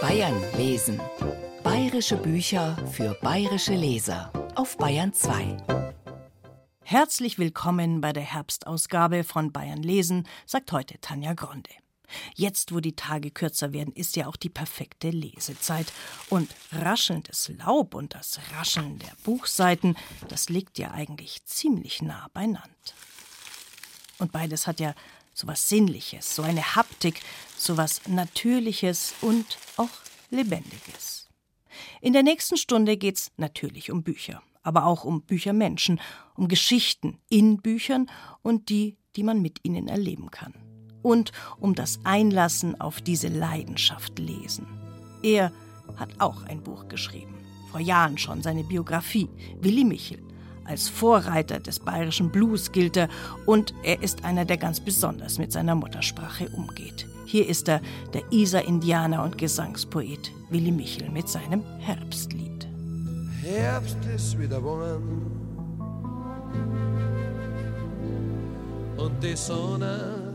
Bayern lesen. Bayerische Bücher für bayerische Leser auf Bayern 2. Herzlich willkommen bei der Herbstausgabe von Bayern lesen, sagt heute Tanja Gronde. Jetzt, wo die Tage kürzer werden, ist ja auch die perfekte Lesezeit. Und raschelndes Laub und das Rascheln der Buchseiten, das liegt ja eigentlich ziemlich nah beieinander. Und beides hat ja so was Sinnliches, so eine Haptik, so was Natürliches und auch Lebendiges. In der nächsten Stunde geht's natürlich um Bücher, aber auch um Büchermenschen, um Geschichten in Büchern und die, die man mit ihnen erleben kann. Und um das Einlassen auf diese Leidenschaft lesen. Er hat auch ein Buch geschrieben, vor Jahren schon seine Biografie, Willi Michel. Als Vorreiter des bayerischen Blues gilt er und er ist einer, der ganz besonders mit seiner Muttersprache umgeht. Hier ist er, der Isar-Indianer und Gesangspoet Willi Michel mit seinem Herbstlied. Herbst ist wieder warm und die Sonne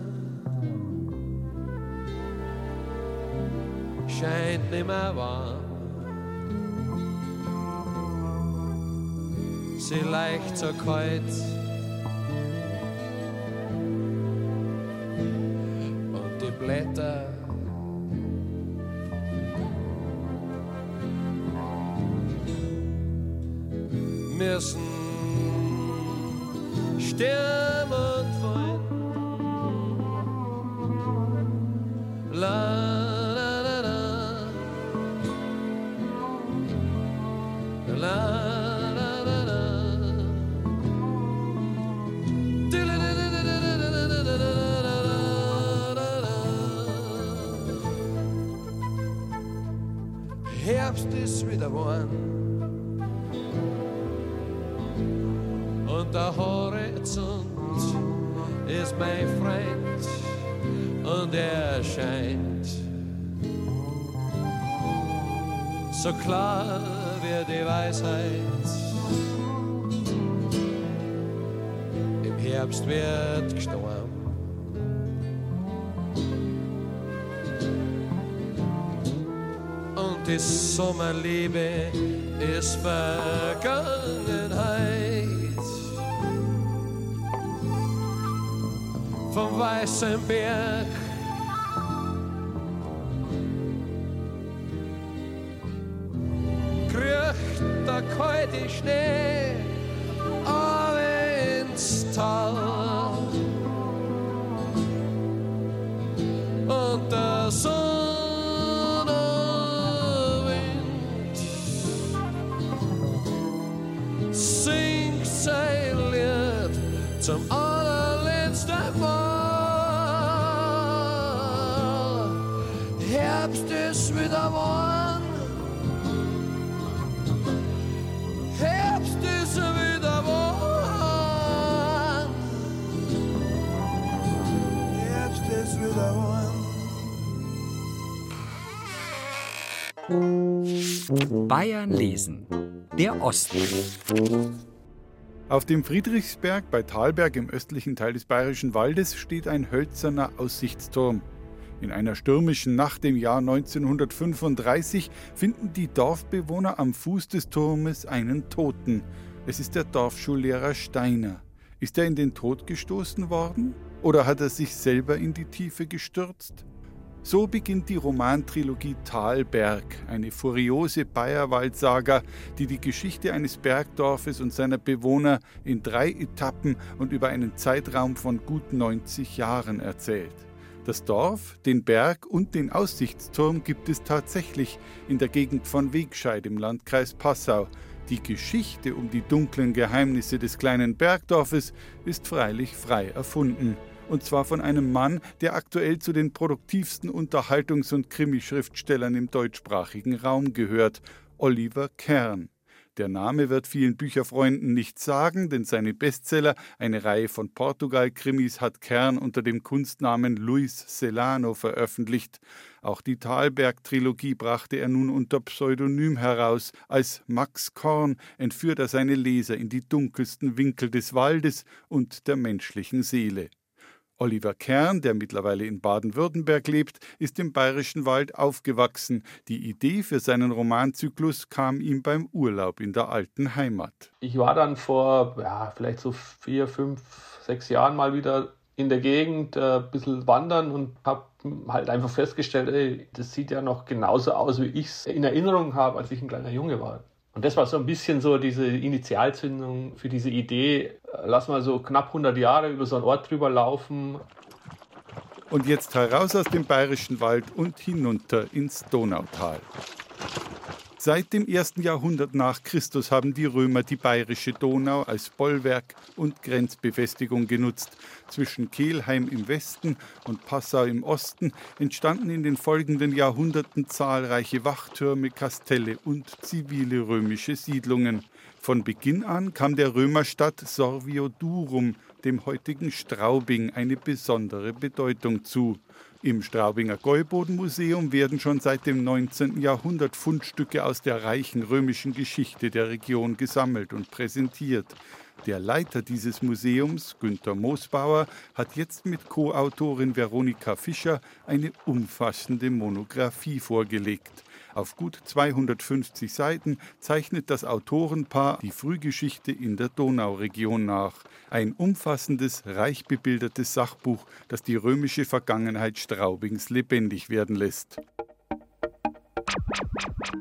scheint nimmer warm. sie leicht so kalt. Und die Blätter müssen sterben so klar wie die Weisheit. Im Herbst wird gestorben. die Sommerliebe ist Vergangenheit. Vom weißen Berg Krishna. Bayern lesen. Der Osten. Auf dem Friedrichsberg bei Thalberg im östlichen Teil des Bayerischen Waldes steht ein hölzerner Aussichtsturm. In einer stürmischen Nacht im Jahr 1935 finden die Dorfbewohner am Fuß des Turmes einen Toten. Es ist der Dorfschullehrer Steiner. Ist er in den Tod gestoßen worden? Oder hat er sich selber in die Tiefe gestürzt? So beginnt die Romantrilogie Talberg, eine furiose Bayerwald-Saga, die die Geschichte eines Bergdorfes und seiner Bewohner in drei Etappen und über einen Zeitraum von gut 90 Jahren erzählt. Das Dorf, den Berg und den Aussichtsturm gibt es tatsächlich in der Gegend von Wegscheid im Landkreis Passau. Die Geschichte um die dunklen Geheimnisse des kleinen Bergdorfes ist freilich frei erfunden und zwar von einem Mann, der aktuell zu den produktivsten Unterhaltungs- und Krimischriftstellern im deutschsprachigen Raum gehört, Oliver Kern. Der Name wird vielen Bücherfreunden nichts sagen, denn seine Bestseller, eine Reihe von Portugal-Krimis, hat Kern unter dem Kunstnamen Luis Celano veröffentlicht. Auch die Thalberg-Trilogie brachte er nun unter Pseudonym heraus. Als Max Korn entführt er seine Leser in die dunkelsten Winkel des Waldes und der menschlichen Seele. Oliver Kern, der mittlerweile in Baden-Württemberg lebt, ist im Bayerischen Wald aufgewachsen. Die Idee für seinen Romanzyklus kam ihm beim Urlaub in der alten Heimat. Ich war dann vor ja, vielleicht so vier, fünf, sechs Jahren mal wieder in der Gegend äh, ein bisschen wandern und habe halt einfach festgestellt, ey, das sieht ja noch genauso aus, wie ich es in Erinnerung habe, als ich ein kleiner Junge war. Und das war so ein bisschen so diese Initialzündung für diese Idee, äh, lass mal so knapp 100 Jahre über so einen Ort drüber laufen. Und jetzt heraus aus dem bayerischen Wald und hinunter ins Donautal. Seit dem ersten Jahrhundert nach Christus haben die Römer die bayerische Donau als Bollwerk und Grenzbefestigung genutzt. Zwischen Kelheim im Westen und Passau im Osten entstanden in den folgenden Jahrhunderten zahlreiche Wachtürme, Kastelle und zivile römische Siedlungen. Von Beginn an kam der Römerstadt Sorvio Durum, dem heutigen Straubing, eine besondere Bedeutung zu. Im Straubinger Gäubodenmuseum werden schon seit dem 19. Jahrhundert Fundstücke aus der reichen römischen Geschichte der Region gesammelt und präsentiert. Der Leiter dieses Museums, Günter Moosbauer, hat jetzt mit Co-Autorin Veronika Fischer eine umfassende Monographie vorgelegt. Auf gut 250 Seiten zeichnet das Autorenpaar die Frühgeschichte in der Donauregion nach. Ein umfassendes, reich bebildertes Sachbuch, das die römische Vergangenheit Straubings lebendig werden lässt.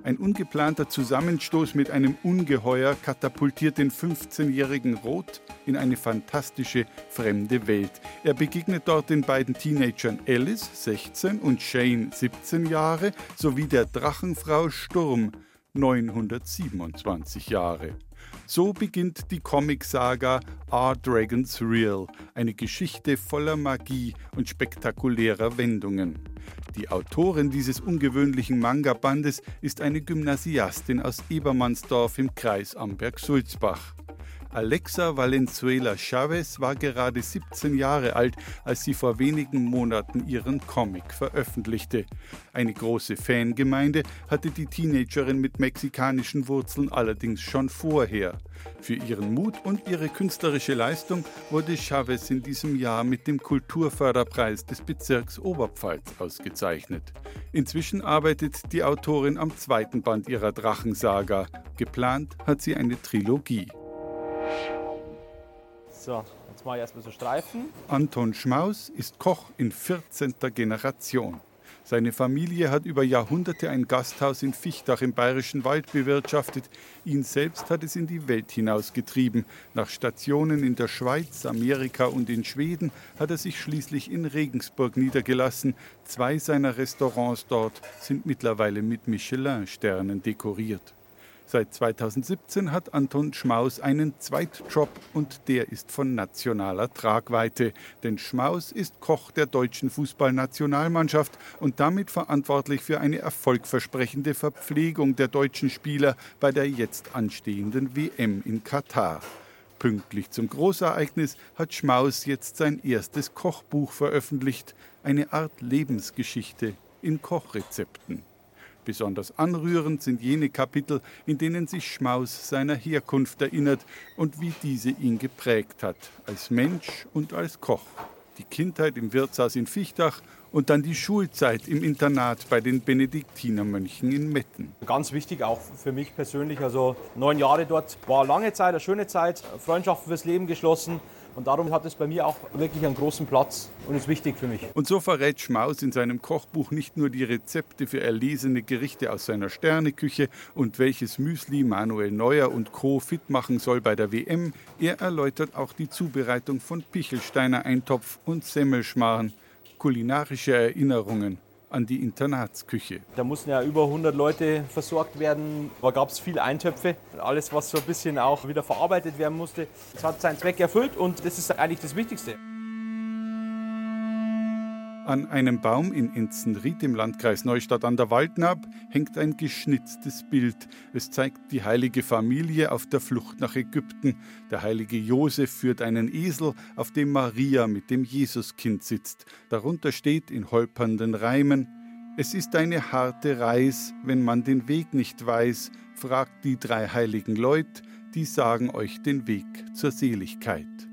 Ein ungeplanter Zusammenstoß mit einem Ungeheuer katapultiert den 15-jährigen Roth in eine fantastische fremde Welt. Er begegnet dort den beiden Teenagern Alice, 16, und Shane, 17 Jahre, sowie der Drachenfrau Sturm, 927 Jahre. So beginnt die Comic-Saga Are Dragons Real, eine Geschichte voller Magie und spektakulärer Wendungen. Die Autorin dieses ungewöhnlichen Manga-Bandes ist eine Gymnasiastin aus Ebermannsdorf im Kreis Amberg-Sulzbach. Alexa Valenzuela Chavez war gerade 17 Jahre alt, als sie vor wenigen Monaten ihren Comic veröffentlichte. Eine große Fangemeinde hatte die Teenagerin mit mexikanischen Wurzeln allerdings schon vorher. Für ihren Mut und ihre künstlerische Leistung wurde Chavez in diesem Jahr mit dem Kulturförderpreis des Bezirks Oberpfalz ausgezeichnet. Inzwischen arbeitet die Autorin am zweiten Band ihrer Drachensaga. Geplant hat sie eine Trilogie. So, jetzt mache ich erstmal so Streifen. Anton Schmaus ist Koch in 14. Generation. Seine Familie hat über Jahrhunderte ein Gasthaus in Fichtach im Bayerischen Wald bewirtschaftet. Ihn selbst hat es in die Welt hinausgetrieben. Nach Stationen in der Schweiz, Amerika und in Schweden hat er sich schließlich in Regensburg niedergelassen. Zwei seiner Restaurants dort sind mittlerweile mit Michelin-Sternen dekoriert. Seit 2017 hat Anton Schmaus einen Zweitjob und der ist von nationaler Tragweite. Denn Schmaus ist Koch der deutschen Fußballnationalmannschaft und damit verantwortlich für eine erfolgversprechende Verpflegung der deutschen Spieler bei der jetzt anstehenden WM in Katar. Pünktlich zum Großereignis hat Schmaus jetzt sein erstes Kochbuch veröffentlicht, eine Art Lebensgeschichte in Kochrezepten. Besonders anrührend sind jene Kapitel, in denen sich Schmaus seiner Herkunft erinnert und wie diese ihn geprägt hat, als Mensch und als Koch. Die Kindheit im Wirtshaus in Fichtach und dann die Schulzeit im Internat bei den Benediktinermönchen in Metten. Ganz wichtig auch für mich persönlich, also neun Jahre dort war lange Zeit, eine schöne Zeit, Freundschaften fürs Leben geschlossen. Und darum hat es bei mir auch wirklich einen großen Platz und ist wichtig für mich. Und so verrät Schmaus in seinem Kochbuch nicht nur die Rezepte für erlesene Gerichte aus seiner Sterneküche und welches Müsli Manuel Neuer und Co. fit machen soll bei der WM, er erläutert auch die Zubereitung von Pichelsteiner Eintopf und Semmelschmarrn, kulinarische Erinnerungen an die Internatsküche. Da mussten ja über 100 Leute versorgt werden. Da gab es viele Eintöpfe. Alles, was so ein bisschen auch wieder verarbeitet werden musste. Es hat seinen Zweck erfüllt und das ist eigentlich das Wichtigste. An einem Baum in Enzenried im Landkreis Neustadt an der Waldnab hängt ein geschnitztes Bild. Es zeigt die heilige Familie auf der Flucht nach Ägypten. Der heilige Josef führt einen Esel, auf dem Maria mit dem Jesuskind sitzt. Darunter steht in holpernden Reimen: Es ist eine harte Reis, wenn man den Weg nicht weiß. Fragt die drei heiligen Leut, die sagen euch den Weg zur Seligkeit.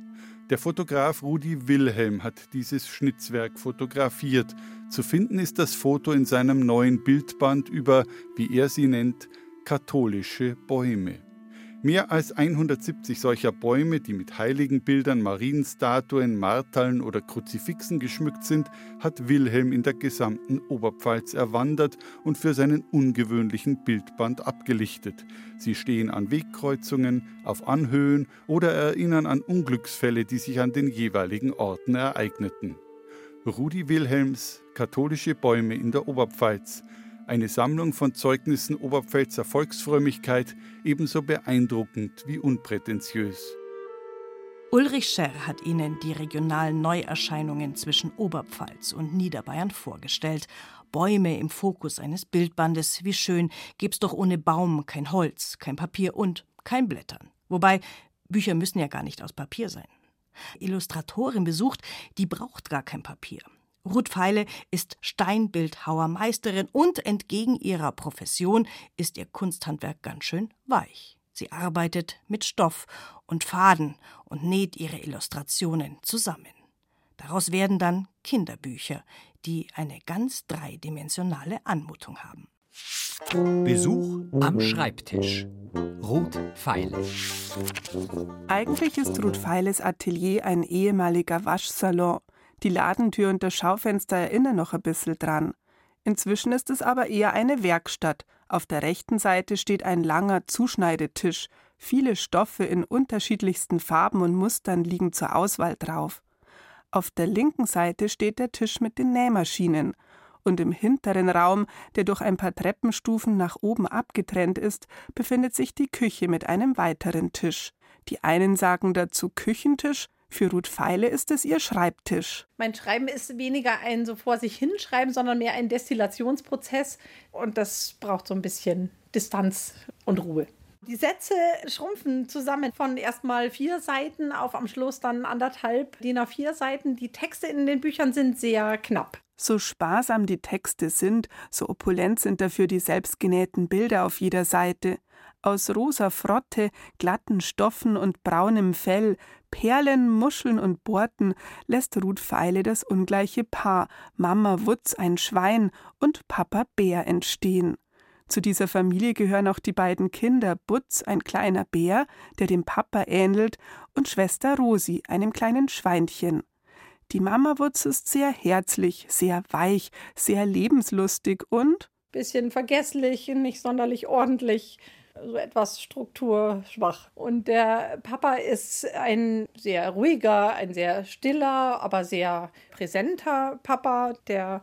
Der Fotograf Rudi Wilhelm hat dieses Schnitzwerk fotografiert. Zu finden ist das Foto in seinem neuen Bildband über, wie er sie nennt, katholische Bäume. Mehr als 170 solcher Bäume, die mit Heiligenbildern, Marienstatuen, Martaln oder Kruzifixen geschmückt sind, hat Wilhelm in der gesamten Oberpfalz erwandert und für seinen ungewöhnlichen Bildband abgelichtet. Sie stehen an Wegkreuzungen, auf Anhöhen oder erinnern an Unglücksfälle, die sich an den jeweiligen Orten ereigneten. Rudi Wilhelms Katholische Bäume in der Oberpfalz eine Sammlung von Zeugnissen Oberpfälzer Volksfrömmigkeit, ebenso beeindruckend wie unprätentiös. Ulrich Scherr hat Ihnen die regionalen Neuerscheinungen zwischen Oberpfalz und Niederbayern vorgestellt. Bäume im Fokus eines Bildbandes, wie schön, gibt's doch ohne Baum kein Holz, kein Papier und kein Blättern. Wobei, Bücher müssen ja gar nicht aus Papier sein. Illustratorin besucht, die braucht gar kein Papier. Ruth Feile ist Steinbildhauermeisterin und entgegen ihrer Profession ist ihr Kunsthandwerk ganz schön weich. Sie arbeitet mit Stoff und Faden und näht ihre Illustrationen zusammen. Daraus werden dann Kinderbücher, die eine ganz dreidimensionale Anmutung haben. Besuch am Schreibtisch. Ruth Feile. Eigentlich ist Ruth Feiles Atelier ein ehemaliger Waschsalon. Die Ladentür und das Schaufenster erinnern noch ein bisschen dran. Inzwischen ist es aber eher eine Werkstatt. Auf der rechten Seite steht ein langer Zuschneidetisch. Viele Stoffe in unterschiedlichsten Farben und Mustern liegen zur Auswahl drauf. Auf der linken Seite steht der Tisch mit den Nähmaschinen. Und im hinteren Raum, der durch ein paar Treppenstufen nach oben abgetrennt ist, befindet sich die Küche mit einem weiteren Tisch. Die einen sagen dazu Küchentisch, für Ruth Feile ist es ihr Schreibtisch. Mein Schreiben ist weniger ein so vor sich hinschreiben, sondern mehr ein Destillationsprozess. Und das braucht so ein bisschen Distanz und Ruhe. Die Sätze schrumpfen zusammen von erstmal vier Seiten auf am Schluss dann anderthalb DIN A4 Seiten. Die Texte in den Büchern sind sehr knapp. So sparsam die Texte sind, so opulent sind dafür die selbstgenähten Bilder auf jeder Seite. Aus rosa Frotte, glatten Stoffen und braunem Fell, Perlen, Muscheln und Borten lässt Ruth Feile das ungleiche Paar Mama Wutz ein Schwein und Papa Bär entstehen. Zu dieser Familie gehören auch die beiden Kinder Butz, ein kleiner Bär, der dem Papa ähnelt, und Schwester Rosi, einem kleinen Schweinchen. Die Mama Wutz ist sehr herzlich, sehr weich, sehr lebenslustig und bisschen vergesslich, nicht sonderlich ordentlich so etwas strukturschwach. Und der Papa ist ein sehr ruhiger, ein sehr stiller, aber sehr präsenter Papa, der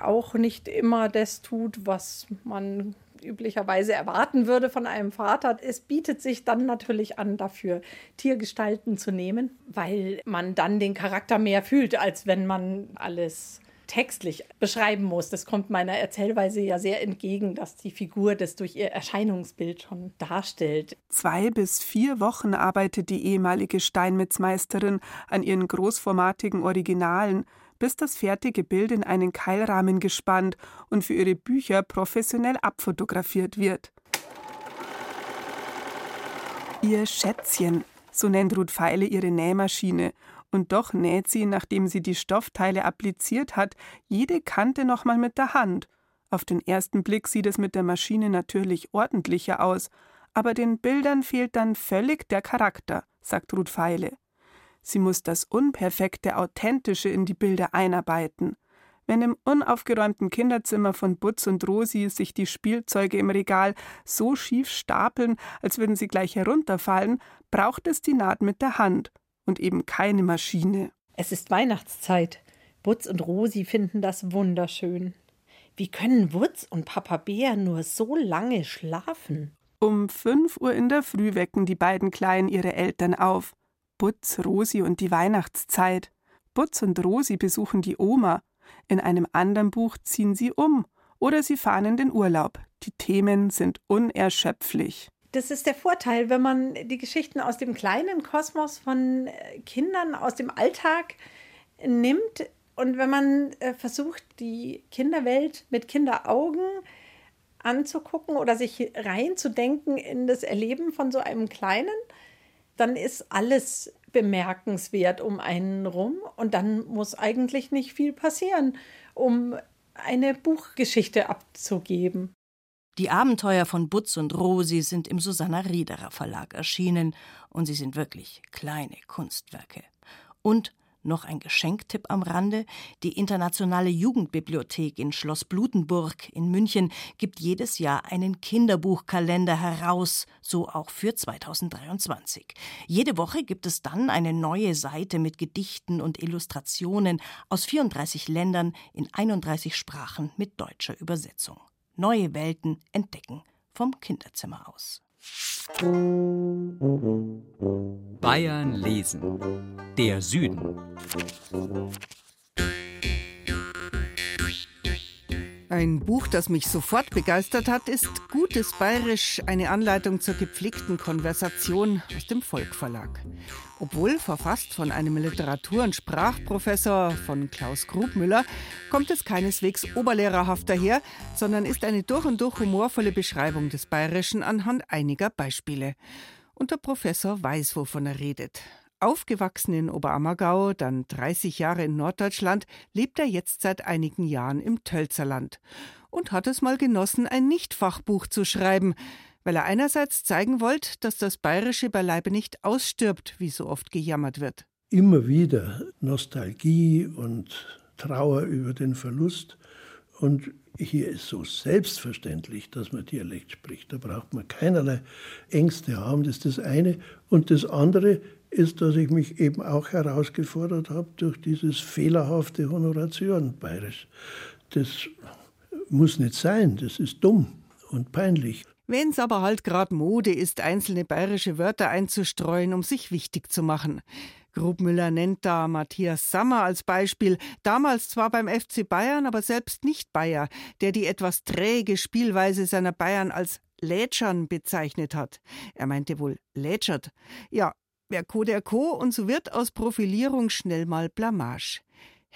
auch nicht immer das tut, was man üblicherweise erwarten würde von einem Vater. Es bietet sich dann natürlich an, dafür Tiergestalten zu nehmen, weil man dann den Charakter mehr fühlt, als wenn man alles textlich beschreiben muss. Das kommt meiner Erzählweise ja sehr entgegen, dass die Figur das durch ihr Erscheinungsbild schon darstellt. Zwei bis vier Wochen arbeitet die ehemalige Steinmetzmeisterin an ihren großformatigen Originalen, bis das fertige Bild in einen Keilrahmen gespannt und für ihre Bücher professionell abfotografiert wird. Ihr Schätzchen, so nennt Ruth Feile ihre Nähmaschine und doch näht sie, nachdem sie die Stoffteile appliziert hat, jede Kante nochmal mit der Hand. Auf den ersten Blick sieht es mit der Maschine natürlich ordentlicher aus, aber den Bildern fehlt dann völlig der Charakter, sagt Ruth Feile. Sie muss das Unperfekte, Authentische in die Bilder einarbeiten. Wenn im unaufgeräumten Kinderzimmer von Butz und Rosi sich die Spielzeuge im Regal so schief stapeln, als würden sie gleich herunterfallen, braucht es die Naht mit der Hand und eben keine Maschine. Es ist Weihnachtszeit. Butz und Rosi finden das wunderschön. Wie können Wutz und Papa Bär nur so lange schlafen? Um fünf Uhr in der Früh wecken die beiden Kleinen ihre Eltern auf. Butz, Rosi und die Weihnachtszeit. Butz und Rosi besuchen die Oma. In einem anderen Buch ziehen sie um. Oder sie fahren in den Urlaub. Die Themen sind unerschöpflich das ist der Vorteil, wenn man die Geschichten aus dem kleinen Kosmos von äh, Kindern, aus dem Alltag nimmt und wenn man äh, versucht, die Kinderwelt mit Kinderaugen anzugucken oder sich reinzudenken in das Erleben von so einem Kleinen, dann ist alles bemerkenswert um einen rum und dann muss eigentlich nicht viel passieren, um eine Buchgeschichte abzugeben. Die Abenteuer von Butz und Rosi sind im Susanna Riederer Verlag erschienen und sie sind wirklich kleine Kunstwerke. Und noch ein Geschenktipp am Rande. Die Internationale Jugendbibliothek in Schloss Blutenburg in München gibt jedes Jahr einen Kinderbuchkalender heraus, so auch für 2023. Jede Woche gibt es dann eine neue Seite mit Gedichten und Illustrationen aus 34 Ländern in 31 Sprachen mit deutscher Übersetzung. Neue Welten entdecken vom Kinderzimmer aus. Bayern lesen. Der Süden. Ein Buch, das mich sofort begeistert hat, ist Gutes Bayerisch, eine Anleitung zur gepflegten Konversation aus dem Volk Verlag. Obwohl verfasst von einem Literatur- und Sprachprofessor von Klaus Grubmüller, kommt es keineswegs oberlehrerhaft daher, sondern ist eine durch und durch humorvolle Beschreibung des Bayerischen anhand einiger Beispiele. Und der Professor weiß, wovon er redet. Aufgewachsen in Oberammergau, dann 30 Jahre in Norddeutschland, lebt er jetzt seit einigen Jahren im Tölzerland und hat es mal genossen, ein Nicht-Fachbuch zu schreiben, weil er einerseits zeigen wollte, dass das Bayerische beileibe nicht ausstirbt, wie so oft gejammert wird. Immer wieder Nostalgie und Trauer über den Verlust. Und hier ist so selbstverständlich, dass man Dialekt spricht. Da braucht man keinerlei Ängste haben. Das ist das eine. Und das andere ist, dass ich mich eben auch herausgefordert habe durch dieses fehlerhafte Honoration bayerisch. Das muss nicht sein, das ist dumm und peinlich. Wenn's aber halt gerade Mode ist, einzelne bayerische Wörter einzustreuen, um sich wichtig zu machen. Grubmüller nennt da Matthias Sammer als Beispiel, damals zwar beim FC Bayern, aber selbst nicht Bayer, der die etwas träge Spielweise seiner Bayern als Lätschern bezeichnet hat. Er meinte wohl Lätschert. Ja, Wer Co der Co und so wird aus Profilierung schnell mal Blamage.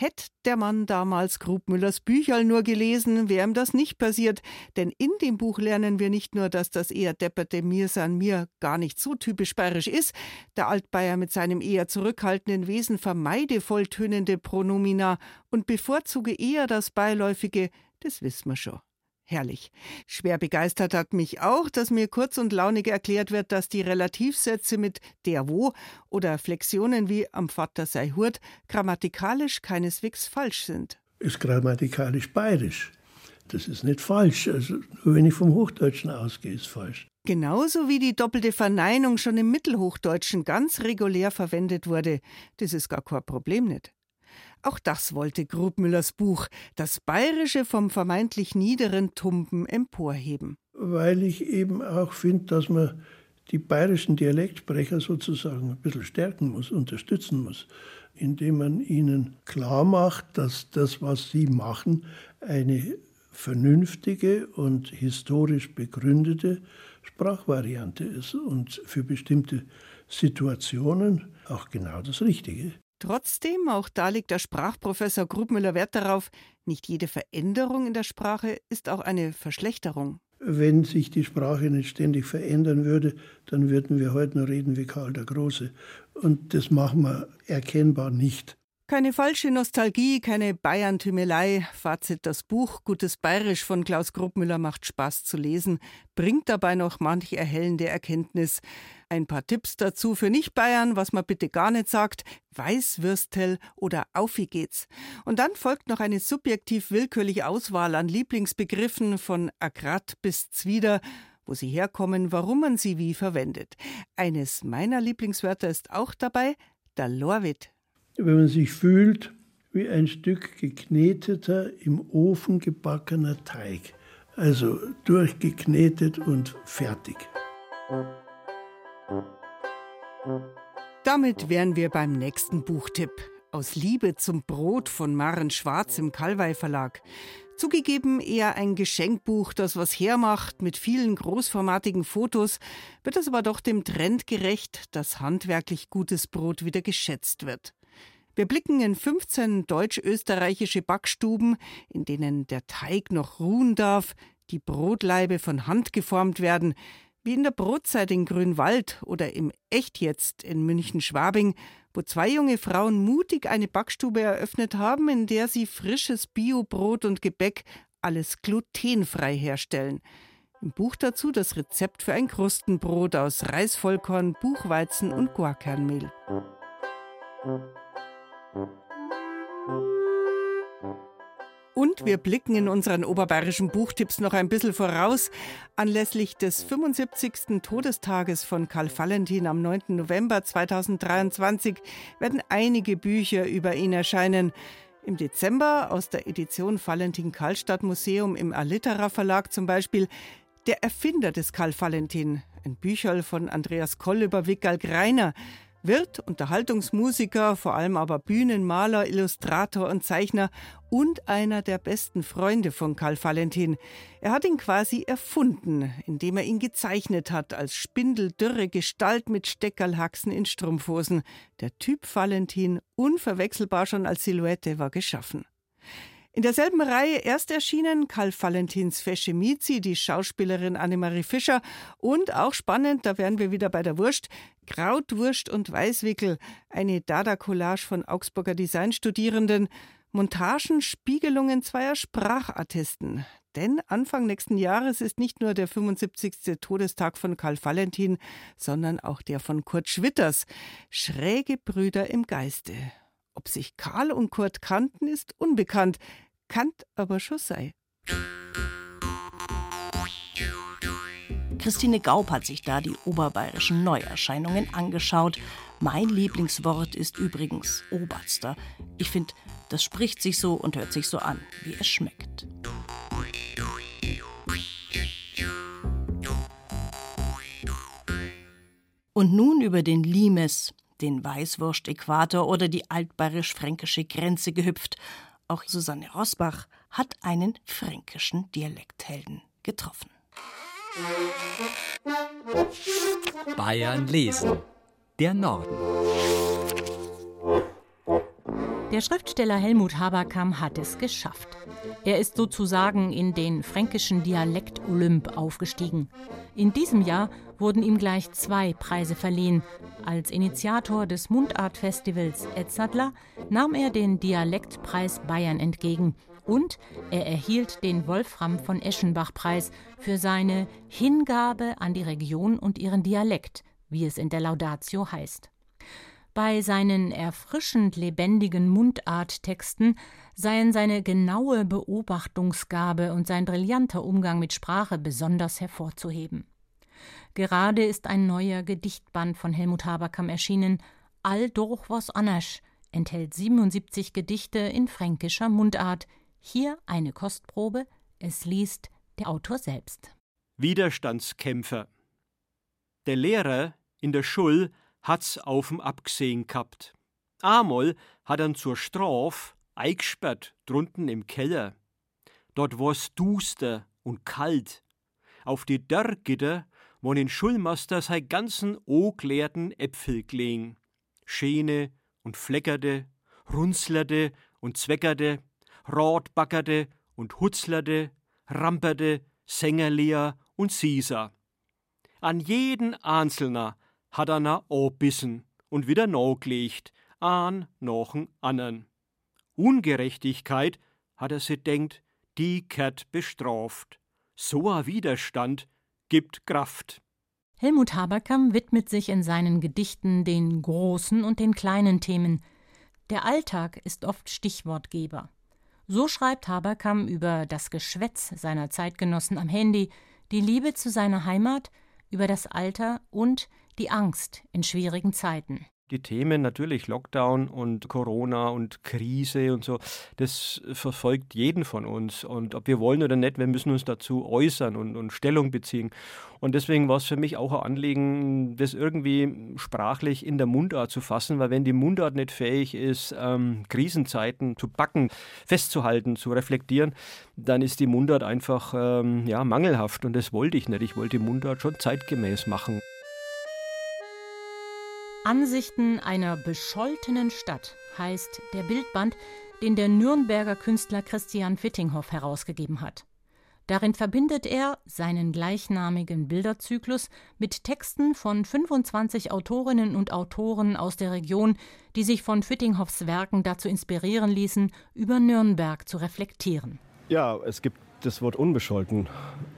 Hätt der Mann damals Grubmüllers Bücherl nur gelesen, wäre ihm das nicht passiert, denn in dem Buch lernen wir nicht nur, dass das eher depperte Mir san mir gar nicht so typisch bayerisch ist, der Altbayer mit seinem eher zurückhaltenden Wesen vermeide volltönende Pronomina und bevorzuge eher das Beiläufige, das wissen wir schon. Herrlich. Schwer begeistert hat mich auch, dass mir kurz und launig erklärt wird, dass die Relativsätze mit der wo oder Flexionen wie am Vater sei Hurt grammatikalisch keineswegs falsch sind. Ist grammatikalisch bayerisch. Das ist nicht falsch. Also nur wenn ich vom Hochdeutschen ausgehe, ist falsch. Genauso wie die doppelte Verneinung schon im Mittelhochdeutschen ganz regulär verwendet wurde. Das ist gar kein Problem nicht. Auch das wollte Grubmüllers Buch, das Bayerische vom vermeintlich niederen Tumpen emporheben. Weil ich eben auch finde, dass man die bayerischen Dialektsprecher sozusagen ein bisschen stärken muss, unterstützen muss, indem man ihnen klar macht, dass das, was sie machen, eine vernünftige und historisch begründete Sprachvariante ist und für bestimmte Situationen auch genau das Richtige. Trotzdem, auch da legt der Sprachprofessor Grubmüller Wert darauf, nicht jede Veränderung in der Sprache ist auch eine Verschlechterung. Wenn sich die Sprache nicht ständig verändern würde, dann würden wir heute nur reden wie Karl der Große. Und das machen wir erkennbar nicht. Keine falsche Nostalgie, keine Bayern-Tümelei. Fazit: Das Buch Gutes Bayerisch von Klaus Grubmüller macht Spaß zu lesen, bringt dabei noch manch erhellende Erkenntnis. Ein paar Tipps dazu für Nicht-Bayern, was man bitte gar nicht sagt: Weißwürstel oder Aufi geht's. Und dann folgt noch eine subjektiv willkürliche Auswahl an Lieblingsbegriffen von Agrat bis Zwider wo sie herkommen, warum man sie wie verwendet. Eines meiner Lieblingswörter ist auch dabei, der Lorwit wenn man sich fühlt wie ein Stück gekneteter, im Ofen gebackener Teig. Also durchgeknetet und fertig. Damit wären wir beim nächsten Buchtipp. Aus Liebe zum Brot von Maren Schwarz im Kalwei Verlag. Zugegeben eher ein Geschenkbuch, das was hermacht mit vielen großformatigen Fotos, wird es aber doch dem Trend gerecht, dass handwerklich gutes Brot wieder geschätzt wird. Wir blicken in 15 deutsch-österreichische Backstuben, in denen der Teig noch ruhen darf, die Brotlaibe von Hand geformt werden. Wie in der Brotzeit in Grünwald oder im Echt jetzt in München-Schwabing, wo zwei junge Frauen mutig eine Backstube eröffnet haben, in der sie frisches Biobrot und Gebäck alles glutenfrei herstellen. Im Buch dazu das Rezept für ein Krustenbrot aus Reisvollkorn, Buchweizen und Guarkernmehl. Und wir blicken in unseren oberbayerischen Buchtipps noch ein bisschen voraus. Anlässlich des 75. Todestages von Karl Valentin am 9. November 2023 werden einige Bücher über ihn erscheinen. Im Dezember aus der Edition Valentin Karlstadt Museum im Alitera Verlag zum Beispiel Der Erfinder des Karl Valentin, ein Bücherl von Andreas Koll über Wickel Greiner. Wirt, Unterhaltungsmusiker, vor allem aber Bühnenmaler, Illustrator und Zeichner und einer der besten Freunde von Karl Valentin. Er hat ihn quasi erfunden, indem er ihn gezeichnet hat als spindeldürre Gestalt mit Steckerlhaxen in Strumpfhosen. Der Typ Valentin, unverwechselbar schon als Silhouette, war geschaffen. In derselben Reihe erst erschienen Karl Valentins Feschemizi, die Schauspielerin Annemarie Fischer und auch spannend, da wären wir wieder bei der Wurst, Krautwurst und Weißwickel, eine Dada-Collage von Augsburger Designstudierenden, Montagen, Spiegelungen zweier Sprachartisten. Denn Anfang nächsten Jahres ist nicht nur der 75. Todestag von Karl Valentin, sondern auch der von Kurt Schwitters. Schräge Brüder im Geiste. Ob sich Karl und Kurt kannten, ist unbekannt. Kant aber schon sei. Christine Gaub hat sich da die oberbayerischen Neuerscheinungen angeschaut. Mein Lieblingswort ist übrigens Oberster. Ich finde, das spricht sich so und hört sich so an, wie es schmeckt. Und nun über den Limes, den Weißwurst-Äquator oder die altbayerisch-fränkische Grenze gehüpft auch Susanne Rosbach hat einen fränkischen Dialekthelden getroffen. Bayern lesen. Der Norden. Der Schriftsteller Helmut Haberkamp hat es geschafft. Er ist sozusagen in den fränkischen Dialekt Olymp aufgestiegen. In diesem Jahr wurden ihm gleich zwei Preise verliehen. Als Initiator des Mundartfestivals Etzadler nahm er den Dialektpreis Bayern entgegen und er erhielt den Wolfram von Eschenbach-Preis für seine Hingabe an die Region und ihren Dialekt, wie es in der Laudatio heißt. Bei seinen erfrischend lebendigen Mundarttexten seien seine genaue Beobachtungsgabe und sein brillanter Umgang mit Sprache besonders hervorzuheben. Gerade ist ein neuer Gedichtband von Helmut Haberkamp erschienen, All durch was anders, enthält 77 Gedichte in fränkischer Mundart. Hier eine Kostprobe, es liest der Autor selbst. Widerstandskämpfer. Der Lehrer in der Schule hat's auf'm abgesehen gehabt. Amol hat er zur Straf eingesperrt drunten im Keller. Dort war's duster und kalt. Auf die Dörrgitter wo den Schulmaster sei ganzen ogleerten Äpfel gelegen. Schäne und fleckerte, runzlerte und zweckerte, rotbackerte und hutzlerte, ramperte, Sängerleer und Sieser. An jeden Einzelner hat er na bissen und wieder gelegt, an nochen annern. Ungerechtigkeit, hat er se denkt, die kehrt bestraft. So a Widerstand gibt Kraft. Helmut Haberkamp widmet sich in seinen Gedichten den großen und den kleinen Themen. Der Alltag ist oft Stichwortgeber. So schreibt Haberkamp über das Geschwätz seiner Zeitgenossen am Handy, die Liebe zu seiner Heimat, über das Alter und die Angst in schwierigen Zeiten die Themen natürlich Lockdown und Corona und Krise und so, das verfolgt jeden von uns. Und ob wir wollen oder nicht, wir müssen uns dazu äußern und, und Stellung beziehen. Und deswegen war es für mich auch ein Anliegen, das irgendwie sprachlich in der Mundart zu fassen, weil wenn die Mundart nicht fähig ist, ähm, Krisenzeiten zu backen, festzuhalten, zu reflektieren, dann ist die Mundart einfach ähm, ja, mangelhaft. Und das wollte ich nicht. Ich wollte die Mundart schon zeitgemäß machen. Ansichten einer bescholtenen Stadt heißt der Bildband, den der Nürnberger Künstler Christian Wittinghoff herausgegeben hat. Darin verbindet er seinen gleichnamigen Bilderzyklus mit Texten von 25 Autorinnen und Autoren aus der Region, die sich von Füttinghoffs Werken dazu inspirieren ließen, über Nürnberg zu reflektieren. Ja, es gibt das Wort unbescholten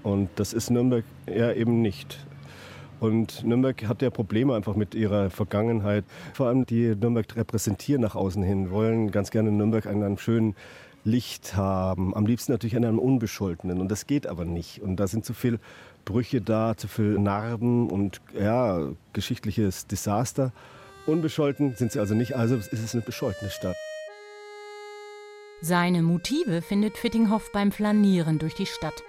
und das ist Nürnberg ja eben nicht. Und Nürnberg hat ja Probleme einfach mit ihrer Vergangenheit. Vor allem die Nürnberg repräsentieren nach außen hin, wollen ganz gerne Nürnberg an einem schönen Licht haben. Am liebsten natürlich an einem Unbescholtenen. Und das geht aber nicht. Und da sind zu viele Brüche da, zu viele Narben und ja, geschichtliches Desaster. Unbescholten sind sie also nicht, also ist es eine bescholtene Stadt. Seine Motive findet Fittinghoff beim Flanieren durch die Stadt.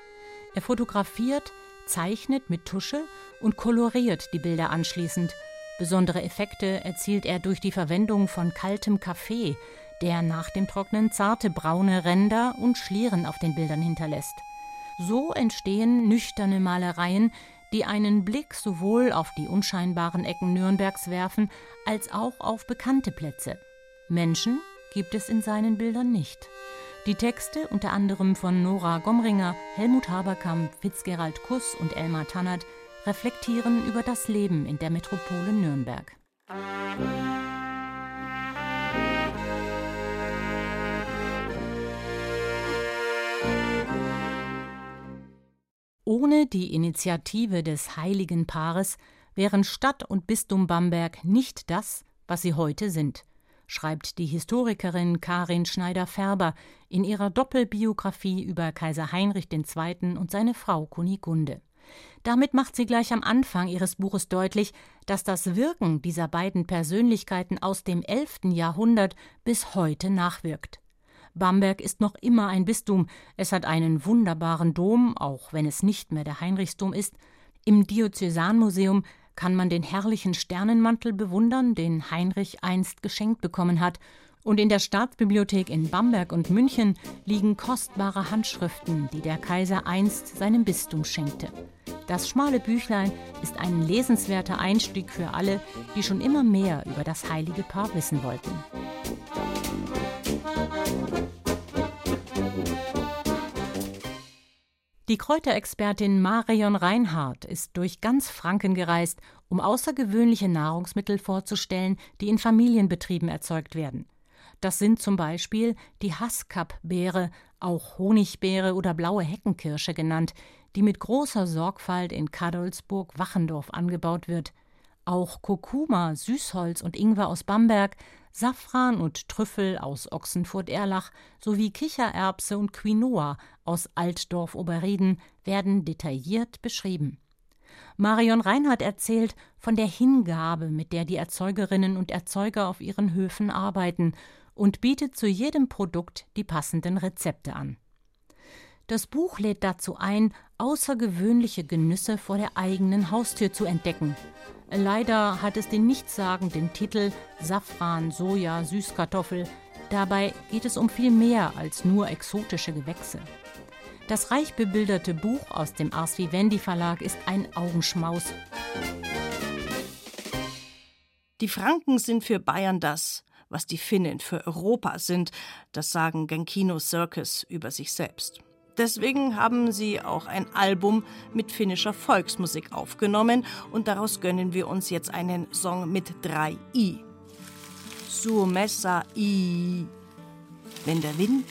Er fotografiert, zeichnet mit Tusche und koloriert die Bilder anschließend. Besondere Effekte erzielt er durch die Verwendung von kaltem Kaffee, der nach dem Trocknen zarte braune Ränder und Schlieren auf den Bildern hinterlässt. So entstehen nüchterne Malereien, die einen Blick sowohl auf die unscheinbaren Ecken Nürnbergs werfen, als auch auf bekannte Plätze. Menschen gibt es in seinen Bildern nicht. Die Texte, unter anderem von Nora Gomringer, Helmut Haberkamp, Fitzgerald Kuss und Elmar Tannert, reflektieren über das Leben in der Metropole Nürnberg. Ohne die Initiative des heiligen Paares wären Stadt und Bistum Bamberg nicht das, was sie heute sind, schreibt die Historikerin Karin Schneider-Färber in ihrer Doppelbiografie über Kaiser Heinrich II. und seine Frau Kunigunde. Damit macht sie gleich am Anfang ihres Buches deutlich, dass das Wirken dieser beiden Persönlichkeiten aus dem 11. Jahrhundert bis heute nachwirkt. Bamberg ist noch immer ein Bistum. Es hat einen wunderbaren Dom, auch wenn es nicht mehr der Heinrichsdom ist. Im Diözesanmuseum kann man den herrlichen Sternenmantel bewundern, den Heinrich einst geschenkt bekommen hat. Und in der Staatsbibliothek in Bamberg und München liegen kostbare Handschriften, die der Kaiser einst seinem Bistum schenkte. Das schmale Büchlein ist ein lesenswerter Einstieg für alle, die schon immer mehr über das heilige Paar wissen wollten. Die Kräuterexpertin Marion Reinhardt ist durch ganz Franken gereist, um außergewöhnliche Nahrungsmittel vorzustellen, die in Familienbetrieben erzeugt werden. Das sind zum Beispiel die Haskapbeere, auch Honigbeere oder blaue Heckenkirsche genannt, die mit großer Sorgfalt in Kadolsburg-Wachendorf angebaut wird. Auch Kurkuma, Süßholz und Ingwer aus Bamberg Safran und Trüffel aus Ochsenfurt-Erlach sowie Kichererbse und Quinoa aus Altdorf-Oberrieden werden detailliert beschrieben. Marion Reinhardt erzählt von der Hingabe, mit der die Erzeugerinnen und Erzeuger auf ihren Höfen arbeiten und bietet zu jedem Produkt die passenden Rezepte an. Das Buch lädt dazu ein, außergewöhnliche Genüsse vor der eigenen Haustür zu entdecken. Leider hat es den nichtssagenden Titel Safran, Soja, Süßkartoffel. Dabei geht es um viel mehr als nur exotische Gewächse. Das reich bebilderte Buch aus dem Ars Vivendi Verlag ist ein Augenschmaus. Die Franken sind für Bayern das, was die Finnen für Europa sind, das sagen Genkino Circus über sich selbst. Deswegen haben sie auch ein Album mit finnischer Volksmusik aufgenommen und daraus gönnen wir uns jetzt einen Song mit drei I. Suomessa I, wenn der Wind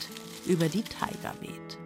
über die Taiga weht.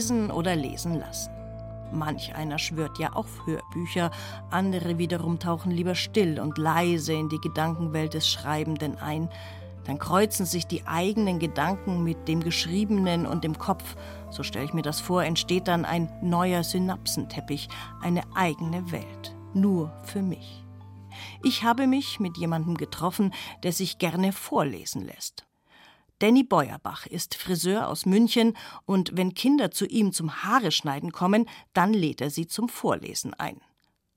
Lesen oder lesen lassen. Manch einer schwört ja auf Hörbücher, andere wiederum tauchen lieber still und leise in die Gedankenwelt des Schreibenden ein. Dann kreuzen sich die eigenen Gedanken mit dem Geschriebenen und im Kopf. So stelle ich mir das vor, entsteht dann ein neuer Synapsenteppich, eine eigene Welt, nur für mich. Ich habe mich mit jemandem getroffen, der sich gerne vorlesen lässt. Danny Beuerbach ist Friseur aus München und wenn Kinder zu ihm zum Haare schneiden kommen, dann lädt er sie zum Vorlesen ein.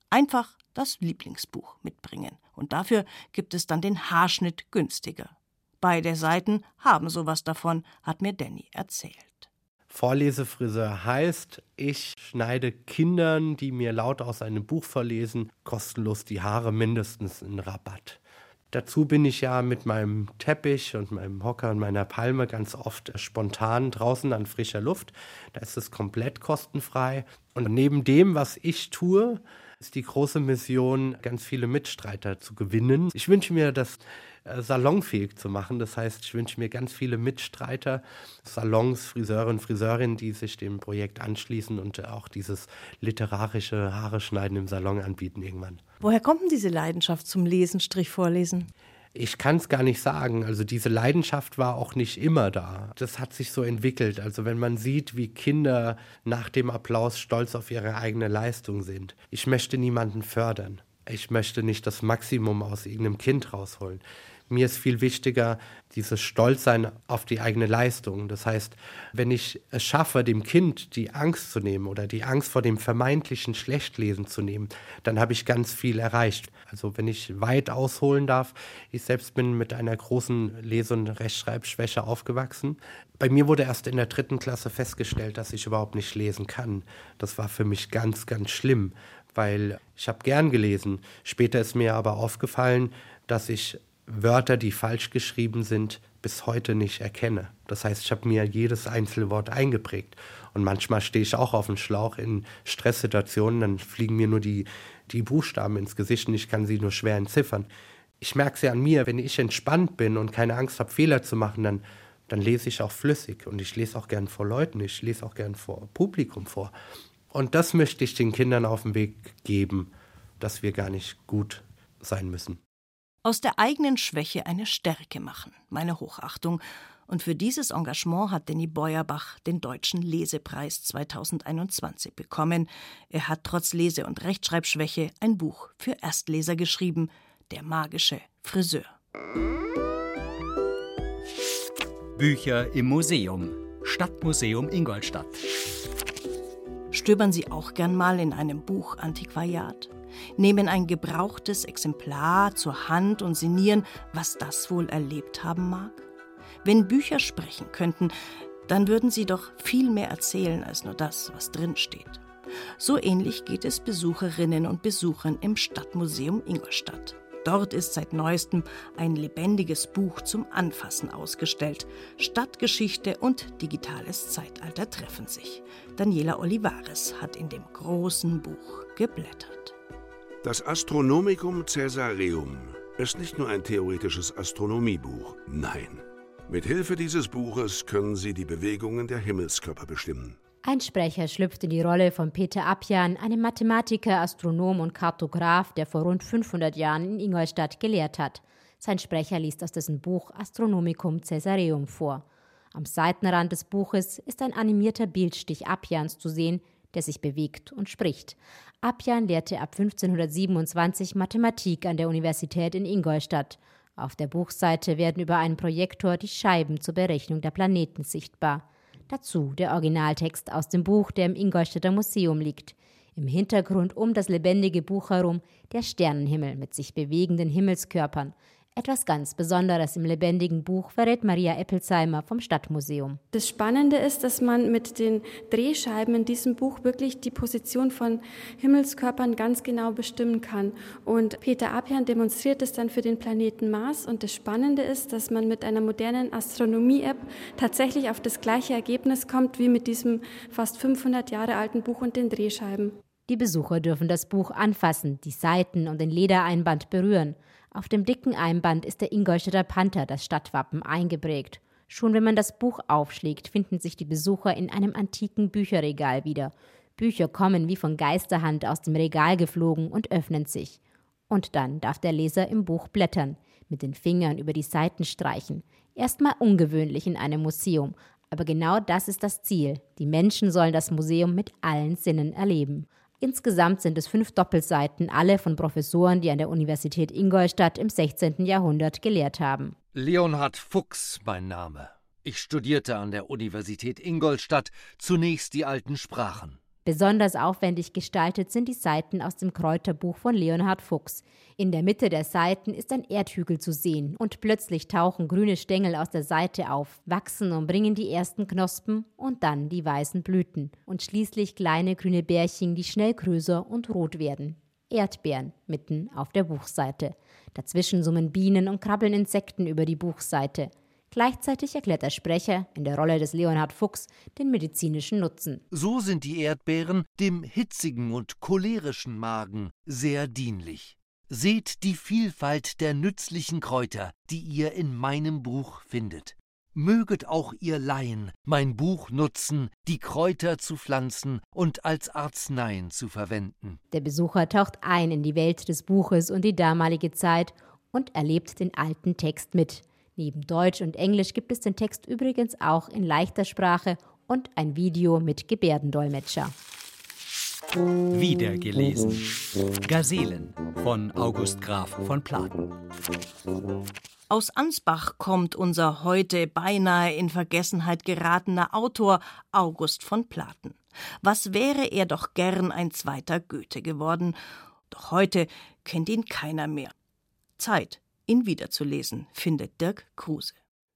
Einfach das Lieblingsbuch mitbringen und dafür gibt es dann den Haarschnitt günstiger. Beide Seiten haben sowas davon, hat mir Danny erzählt. Vorlesefriseur heißt, ich schneide Kindern, die mir laut aus einem Buch verlesen, kostenlos die Haare mindestens in Rabatt. Dazu bin ich ja mit meinem Teppich und meinem Hocker und meiner Palme ganz oft spontan draußen an frischer Luft. Da ist es komplett kostenfrei. Und neben dem, was ich tue, ist die große Mission, ganz viele Mitstreiter zu gewinnen. Ich wünsche mir, dass äh, salonfähig zu machen. Das heißt, ich wünsche mir ganz viele Mitstreiter, Salons, Friseurinnen, Friseurinnen, die sich dem Projekt anschließen und auch dieses literarische Haare schneiden im Salon anbieten irgendwann. Woher kommt denn diese Leidenschaft zum Lesen, Strich vorlesen? Ich kann es gar nicht sagen. Also diese Leidenschaft war auch nicht immer da. Das hat sich so entwickelt. Also wenn man sieht, wie Kinder nach dem Applaus stolz auf ihre eigene Leistung sind. Ich möchte niemanden fördern. Ich möchte nicht das Maximum aus irgendeinem Kind rausholen. Mir ist viel wichtiger dieses Stolzsein auf die eigene Leistung. Das heißt, wenn ich es schaffe, dem Kind die Angst zu nehmen oder die Angst vor dem vermeintlichen Schlechtlesen zu nehmen, dann habe ich ganz viel erreicht. Also wenn ich weit ausholen darf, ich selbst bin mit einer großen Lese- und Rechtschreibschwäche aufgewachsen. Bei mir wurde erst in der dritten Klasse festgestellt, dass ich überhaupt nicht lesen kann. Das war für mich ganz, ganz schlimm, weil ich habe gern gelesen. Später ist mir aber aufgefallen, dass ich Wörter, die falsch geschrieben sind, bis heute nicht erkenne. Das heißt, ich habe mir jedes Einzelwort eingeprägt. Und manchmal stehe ich auch auf dem Schlauch in Stresssituationen, dann fliegen mir nur die, die Buchstaben ins Gesicht und ich kann sie nur schwer entziffern. Ich merke es ja an mir, wenn ich entspannt bin und keine Angst habe, Fehler zu machen, dann, dann lese ich auch flüssig. Und ich lese auch gern vor Leuten, ich lese auch gern vor Publikum vor. Und das möchte ich den Kindern auf den Weg geben, dass wir gar nicht gut sein müssen aus der eigenen Schwäche eine Stärke machen. Meine Hochachtung. Und für dieses Engagement hat Denny Beuerbach den Deutschen Lesepreis 2021 bekommen. Er hat trotz Lese- und Rechtschreibschwäche ein Buch für Erstleser geschrieben, Der magische Friseur. Bücher im Museum. Stadtmuseum Ingolstadt. Stöbern Sie auch gern mal in einem Buch Antiquariat? Nehmen ein gebrauchtes Exemplar zur Hand und sinnieren, was das wohl erlebt haben mag? Wenn Bücher sprechen könnten, dann würden sie doch viel mehr erzählen als nur das, was drinsteht. So ähnlich geht es Besucherinnen und Besuchern im Stadtmuseum Ingolstadt. Dort ist seit neuestem ein lebendiges Buch zum Anfassen ausgestellt. Stadtgeschichte und digitales Zeitalter treffen sich. Daniela Olivares hat in dem großen Buch geblättert. Das Astronomicum Caesareum ist nicht nur ein theoretisches Astronomiebuch, nein. Mit Hilfe dieses Buches können Sie die Bewegungen der Himmelskörper bestimmen. Ein Sprecher schlüpft in die Rolle von Peter Apjan, einem Mathematiker, Astronom und Kartograf, der vor rund 500 Jahren in Ingolstadt gelehrt hat. Sein Sprecher liest aus dessen Buch Astronomicum Caesareum vor. Am Seitenrand des Buches ist ein animierter Bildstich Apjans zu sehen, der sich bewegt und spricht. Apjan lehrte ab 1527 Mathematik an der Universität in Ingolstadt. Auf der Buchseite werden über einen Projektor die Scheiben zur Berechnung der Planeten sichtbar. Dazu der Originaltext aus dem Buch, der im Ingolstädter Museum liegt. Im Hintergrund um das lebendige Buch herum der Sternenhimmel mit sich bewegenden Himmelskörpern, etwas ganz Besonderes im lebendigen Buch verrät Maria Eppelsheimer vom Stadtmuseum. Das Spannende ist, dass man mit den Drehscheiben in diesem Buch wirklich die Position von Himmelskörpern ganz genau bestimmen kann. Und Peter Apian demonstriert es dann für den Planeten Mars. Und das Spannende ist, dass man mit einer modernen Astronomie-App tatsächlich auf das gleiche Ergebnis kommt wie mit diesem fast 500 Jahre alten Buch und den Drehscheiben. Die Besucher dürfen das Buch anfassen, die Seiten und den Ledereinband berühren. Auf dem dicken Einband ist der Ingolstädter Panther, das Stadtwappen, eingeprägt. Schon wenn man das Buch aufschlägt, finden sich die Besucher in einem antiken Bücherregal wieder. Bücher kommen wie von Geisterhand aus dem Regal geflogen und öffnen sich. Und dann darf der Leser im Buch blättern, mit den Fingern über die Seiten streichen. Erstmal ungewöhnlich in einem Museum, aber genau das ist das Ziel. Die Menschen sollen das Museum mit allen Sinnen erleben. Insgesamt sind es fünf Doppelseiten, alle von Professoren, die an der Universität Ingolstadt im 16. Jahrhundert gelehrt haben. Leonhard Fuchs mein Name. Ich studierte an der Universität Ingolstadt zunächst die alten Sprachen. Besonders aufwendig gestaltet sind die Seiten aus dem Kräuterbuch von Leonhard Fuchs. In der Mitte der Seiten ist ein Erdhügel zu sehen und plötzlich tauchen grüne Stängel aus der Seite auf, wachsen und bringen die ersten Knospen und dann die weißen Blüten und schließlich kleine grüne Bärchen, die schnell größer und rot werden. Erdbeeren mitten auf der Buchseite. Dazwischen summen Bienen und krabbeln Insekten über die Buchseite. Gleichzeitig erklärt der Sprecher in der Rolle des Leonhard Fuchs den medizinischen Nutzen. So sind die Erdbeeren dem hitzigen und cholerischen Magen sehr dienlich. Seht die Vielfalt der nützlichen Kräuter, die ihr in meinem Buch findet. Möget auch ihr Laien mein Buch nutzen, die Kräuter zu pflanzen und als Arzneien zu verwenden. Der Besucher taucht ein in die Welt des Buches und die damalige Zeit und erlebt den alten Text mit. Neben Deutsch und Englisch gibt es den Text übrigens auch in leichter Sprache und ein Video mit Gebärdendolmetscher. Wieder gelesen. Gazelen von August Graf von Platen. Aus Ansbach kommt unser heute beinahe in Vergessenheit geratener Autor August von Platen. Was wäre er doch gern ein zweiter Goethe geworden? Doch heute kennt ihn keiner mehr. Zeit ihn wiederzulesen, findet Dirk Kruse.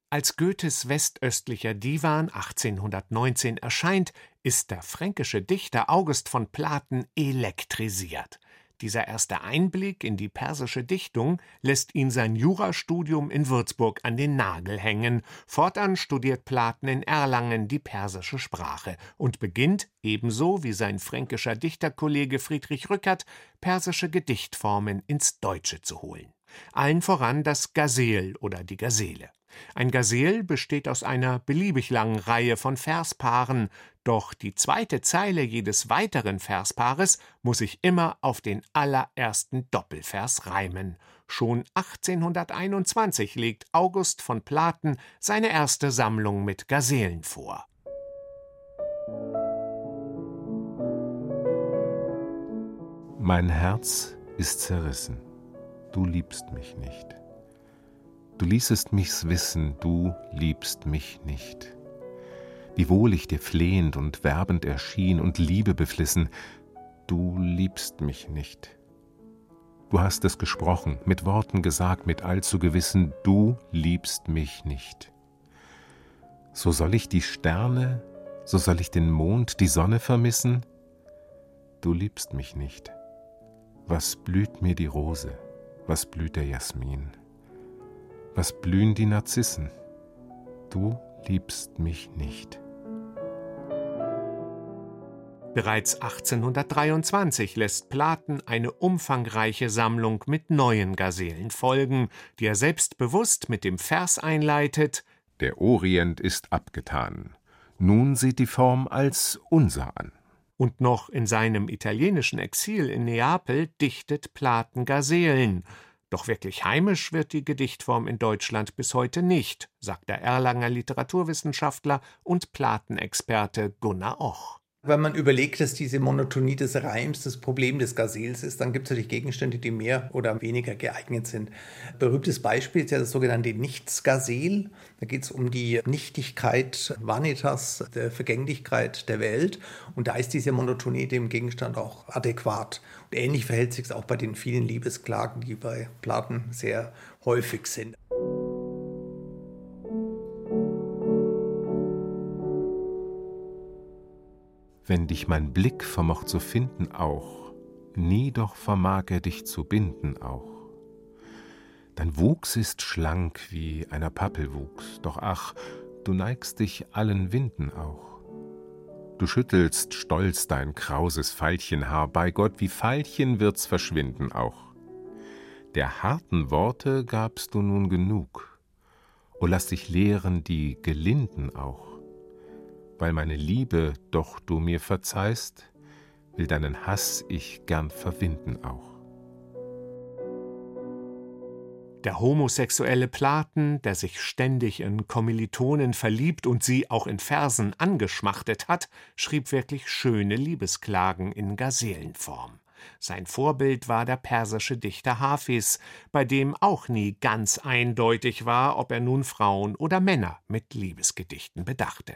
Als Goethes westöstlicher Divan 1819 erscheint, ist der fränkische Dichter August von Platen elektrisiert. Dieser erste Einblick in die persische Dichtung lässt ihn sein Jurastudium in Würzburg an den Nagel hängen. Fortan studiert Platen in Erlangen die persische Sprache und beginnt, ebenso wie sein fränkischer Dichterkollege Friedrich Rückert, persische Gedichtformen ins Deutsche zu holen. Allen voran das Gazel oder die Gazele. Ein Gazel besteht aus einer beliebig langen Reihe von Verspaaren, doch die zweite Zeile jedes weiteren Verspaares muss sich immer auf den allerersten Doppelvers reimen. Schon 1821 legt August von Platen seine erste Sammlung mit Gazelen vor. Mein Herz ist zerrissen du liebst mich nicht. Du ließest mich's wissen, du liebst mich nicht. Wiewohl ich dir flehend und werbend erschien und Liebe beflissen, du liebst mich nicht. Du hast es gesprochen, mit Worten gesagt, mit allzu gewissen, du liebst mich nicht. So soll ich die Sterne, so soll ich den Mond, die Sonne vermissen? Du liebst mich nicht. Was blüht mir die Rose? Was blüht der Jasmin? Was blühen die Narzissen? Du liebst mich nicht. Bereits 1823 lässt Platen eine umfangreiche Sammlung mit neuen Gazelen folgen, die er selbstbewusst mit dem Vers einleitet Der Orient ist abgetan. Nun sieht die Form als unser an. Und noch in seinem italienischen Exil in Neapel dichtet Platen Gazelen. Doch wirklich heimisch wird die Gedichtform in Deutschland bis heute nicht, sagt der Erlanger Literaturwissenschaftler und Platenexperte Gunnar Och. Wenn man überlegt, dass diese Monotonie des Reims das Problem des Gazels ist, dann gibt es natürlich Gegenstände, die mehr oder weniger geeignet sind. Berühmtes Beispiel ist ja das sogenannte Nichtsgazel. Da geht es um die Nichtigkeit, Vanitas, der Vergänglichkeit der Welt. Und da ist diese Monotonie dem Gegenstand auch adäquat. Und ähnlich verhält sich es auch bei den vielen Liebesklagen, die bei Platen sehr häufig sind. Wenn dich mein Blick vermocht zu finden auch, nie doch vermag er dich zu binden auch. Dein Wuchs ist schlank wie einer Pappel wuchs, doch ach, du neigst dich allen Winden auch. Du schüttelst stolz dein krauses Veilchenhaar, bei Gott, wie Veilchen wird's verschwinden auch. Der harten Worte gabst du nun genug, O lass dich lehren die Gelinden auch, weil meine Liebe doch du mir verzeihst, will deinen Hass ich gern verwinden auch. Der homosexuelle Platen, der sich ständig in Kommilitonen verliebt und sie auch in Versen angeschmachtet hat, schrieb wirklich schöne Liebesklagen in Gaselenform. Sein Vorbild war der persische Dichter Hafiz, bei dem auch nie ganz eindeutig war, ob er nun Frauen oder Männer mit Liebesgedichten bedachte.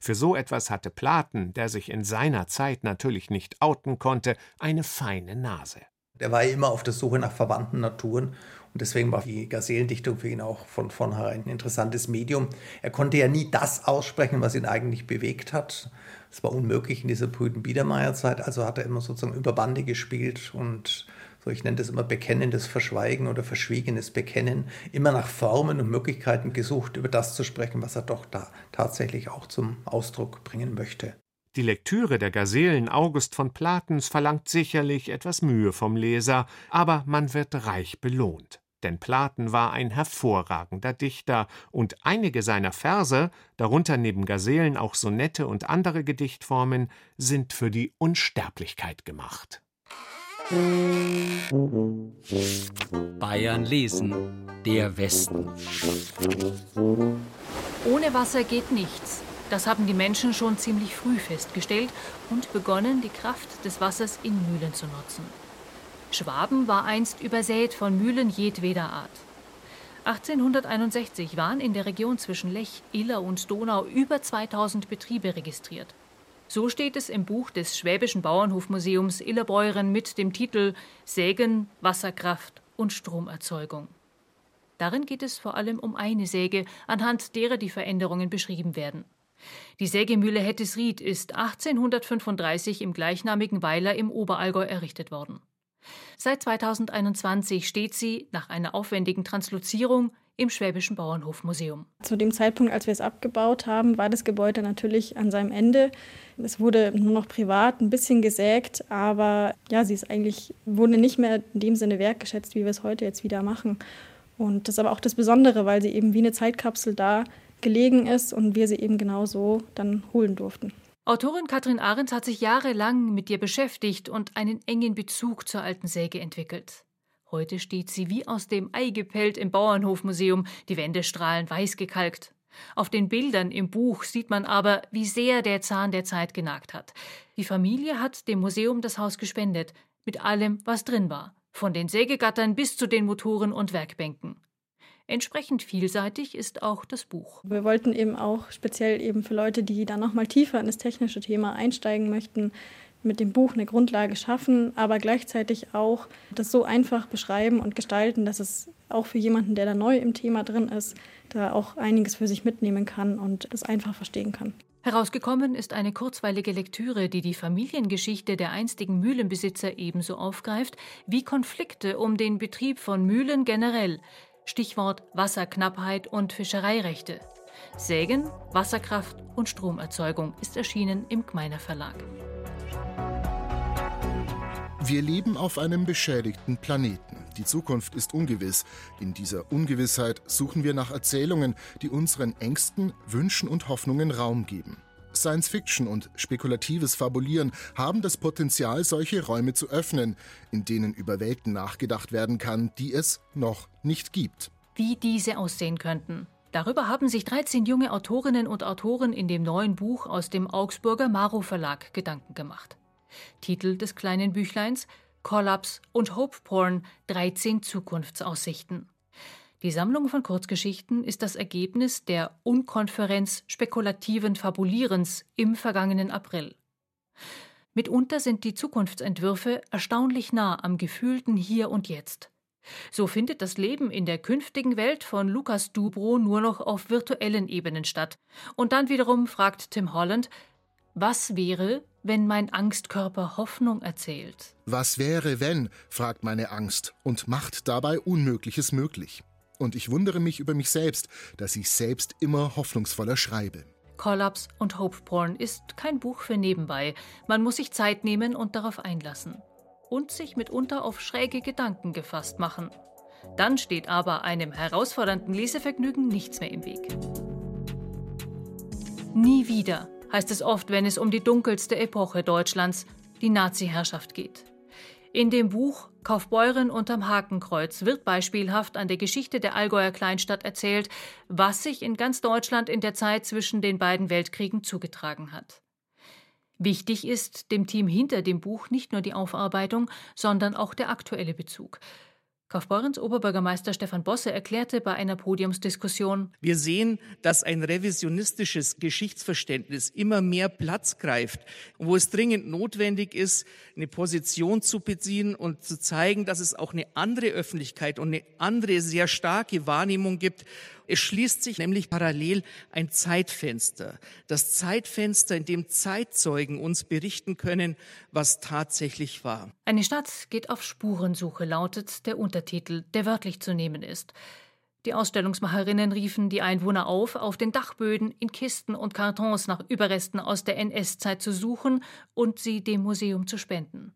Für so etwas hatte Platen, der sich in seiner Zeit natürlich nicht outen konnte, eine feine Nase. Er war immer auf der Suche nach verwandten Naturen und deswegen war die Gaselendichtung für ihn auch von vornherein ein interessantes Medium. Er konnte ja nie das aussprechen, was ihn eigentlich bewegt hat. Es war unmöglich in dieser brüden Biedermeierzeit, also hat er immer sozusagen über Bande gespielt und so ich nenne das immer bekennendes Verschweigen oder verschwiegenes Bekennen, immer nach Formen und Möglichkeiten gesucht, über das zu sprechen, was er doch da tatsächlich auch zum Ausdruck bringen möchte. Die Lektüre der Gazelen August von Platens verlangt sicherlich etwas Mühe vom Leser, aber man wird reich belohnt. Denn Platen war ein hervorragender Dichter, und einige seiner Verse, darunter neben Gazelen auch Sonette und andere Gedichtformen, sind für die Unsterblichkeit gemacht. Bayern lesen, der Westen. Ohne Wasser geht nichts. Das haben die Menschen schon ziemlich früh festgestellt und begonnen, die Kraft des Wassers in Mühlen zu nutzen. Schwaben war einst übersät von Mühlen jedweder Art. 1861 waren in der Region zwischen Lech, Iller und Donau über 2000 Betriebe registriert. So steht es im Buch des Schwäbischen Bauernhofmuseums Illerbeuren mit dem Titel Sägen, Wasserkraft und Stromerzeugung. Darin geht es vor allem um eine Säge, anhand derer die Veränderungen beschrieben werden. Die Sägemühle Hettesried ist 1835 im gleichnamigen Weiler im Oberallgäu errichtet worden. Seit 2021 steht sie nach einer aufwendigen Translozierung im Schwäbischen Bauernhofmuseum. Zu dem Zeitpunkt, als wir es abgebaut haben, war das Gebäude natürlich an seinem Ende. Es wurde nur noch privat ein bisschen gesägt, aber ja, sie ist eigentlich wurde nicht mehr in dem Sinne wertgeschätzt, wie wir es heute jetzt wieder machen. Und das ist aber auch das Besondere, weil sie eben wie eine Zeitkapsel da gelegen ist und wir sie eben genau so dann holen durften. Autorin Katrin Arendt hat sich jahrelang mit ihr beschäftigt und einen engen Bezug zur alten Säge entwickelt. Heute steht sie wie aus dem Ei gepellt im Bauernhofmuseum, die Wände strahlen weiß gekalkt. Auf den Bildern im Buch sieht man aber, wie sehr der Zahn der Zeit genagt hat. Die Familie hat dem Museum das Haus gespendet, mit allem, was drin war, von den Sägegattern bis zu den Motoren und Werkbänken. Entsprechend vielseitig ist auch das Buch. Wir wollten eben auch speziell eben für Leute, die da noch mal tiefer in das technische Thema einsteigen möchten, mit dem Buch eine Grundlage schaffen, aber gleichzeitig auch das so einfach beschreiben und gestalten, dass es auch für jemanden, der da neu im Thema drin ist, da auch einiges für sich mitnehmen kann und das einfach verstehen kann. Herausgekommen ist eine kurzweilige Lektüre, die die Familiengeschichte der einstigen Mühlenbesitzer ebenso aufgreift wie Konflikte um den Betrieb von Mühlen generell, Stichwort Wasserknappheit und Fischereirechte. Sägen, Wasserkraft und Stromerzeugung ist erschienen im Gmeiner Verlag. Wir leben auf einem beschädigten Planeten. Die Zukunft ist ungewiss. In dieser Ungewissheit suchen wir nach Erzählungen, die unseren Ängsten, Wünschen und Hoffnungen Raum geben. Science Fiction und spekulatives Fabulieren haben das Potenzial, solche Räume zu öffnen, in denen über Welten nachgedacht werden kann, die es noch nicht gibt. Wie diese aussehen könnten. Darüber haben sich 13 junge Autorinnen und Autoren in dem neuen Buch aus dem Augsburger Maro Verlag Gedanken gemacht. Titel des kleinen Büchleins Kollaps und Hope Porn 13 Zukunftsaussichten. Die Sammlung von Kurzgeschichten ist das Ergebnis der Unkonferenz spekulativen Fabulierens im vergangenen April. Mitunter sind die Zukunftsentwürfe erstaunlich nah am gefühlten Hier und Jetzt. So findet das Leben in der künftigen Welt von Lukas Dubrow nur noch auf virtuellen Ebenen statt. Und dann wiederum fragt Tim Holland, was wäre, wenn mein Angstkörper Hoffnung erzählt? Was wäre, wenn, fragt meine Angst und macht dabei Unmögliches möglich. Und ich wundere mich über mich selbst, dass ich selbst immer hoffnungsvoller schreibe. Kollaps und Hope Porn ist kein Buch für nebenbei. Man muss sich Zeit nehmen und darauf einlassen. Und sich mitunter auf schräge Gedanken gefasst machen. Dann steht aber einem herausfordernden Lesevergnügen nichts mehr im Weg. Nie wieder heißt es oft, wenn es um die dunkelste Epoche Deutschlands, die Nazi-Herrschaft geht. In dem Buch Kaufbeuren unterm Hakenkreuz wird beispielhaft an der Geschichte der Allgäuer Kleinstadt erzählt, was sich in ganz Deutschland in der Zeit zwischen den beiden Weltkriegen zugetragen hat. Wichtig ist dem Team hinter dem Buch nicht nur die Aufarbeitung, sondern auch der aktuelle Bezug. Kaufbeurens Oberbürgermeister Stefan Bosse erklärte bei einer Podiumsdiskussion: Wir sehen, dass ein revisionistisches Geschichtsverständnis immer mehr Platz greift, wo es dringend notwendig ist, eine Position zu beziehen und zu zeigen, dass es auch eine andere Öffentlichkeit und eine andere sehr starke Wahrnehmung gibt es schließt sich nämlich parallel ein Zeitfenster. Das Zeitfenster, in dem Zeitzeugen uns berichten können, was tatsächlich war. Eine Stadt geht auf Spurensuche, lautet der Untertitel, der wörtlich zu nehmen ist. Die Ausstellungsmacherinnen riefen die Einwohner auf, auf den Dachböden, in Kisten und Kartons nach Überresten aus der NS-Zeit zu suchen und sie dem Museum zu spenden.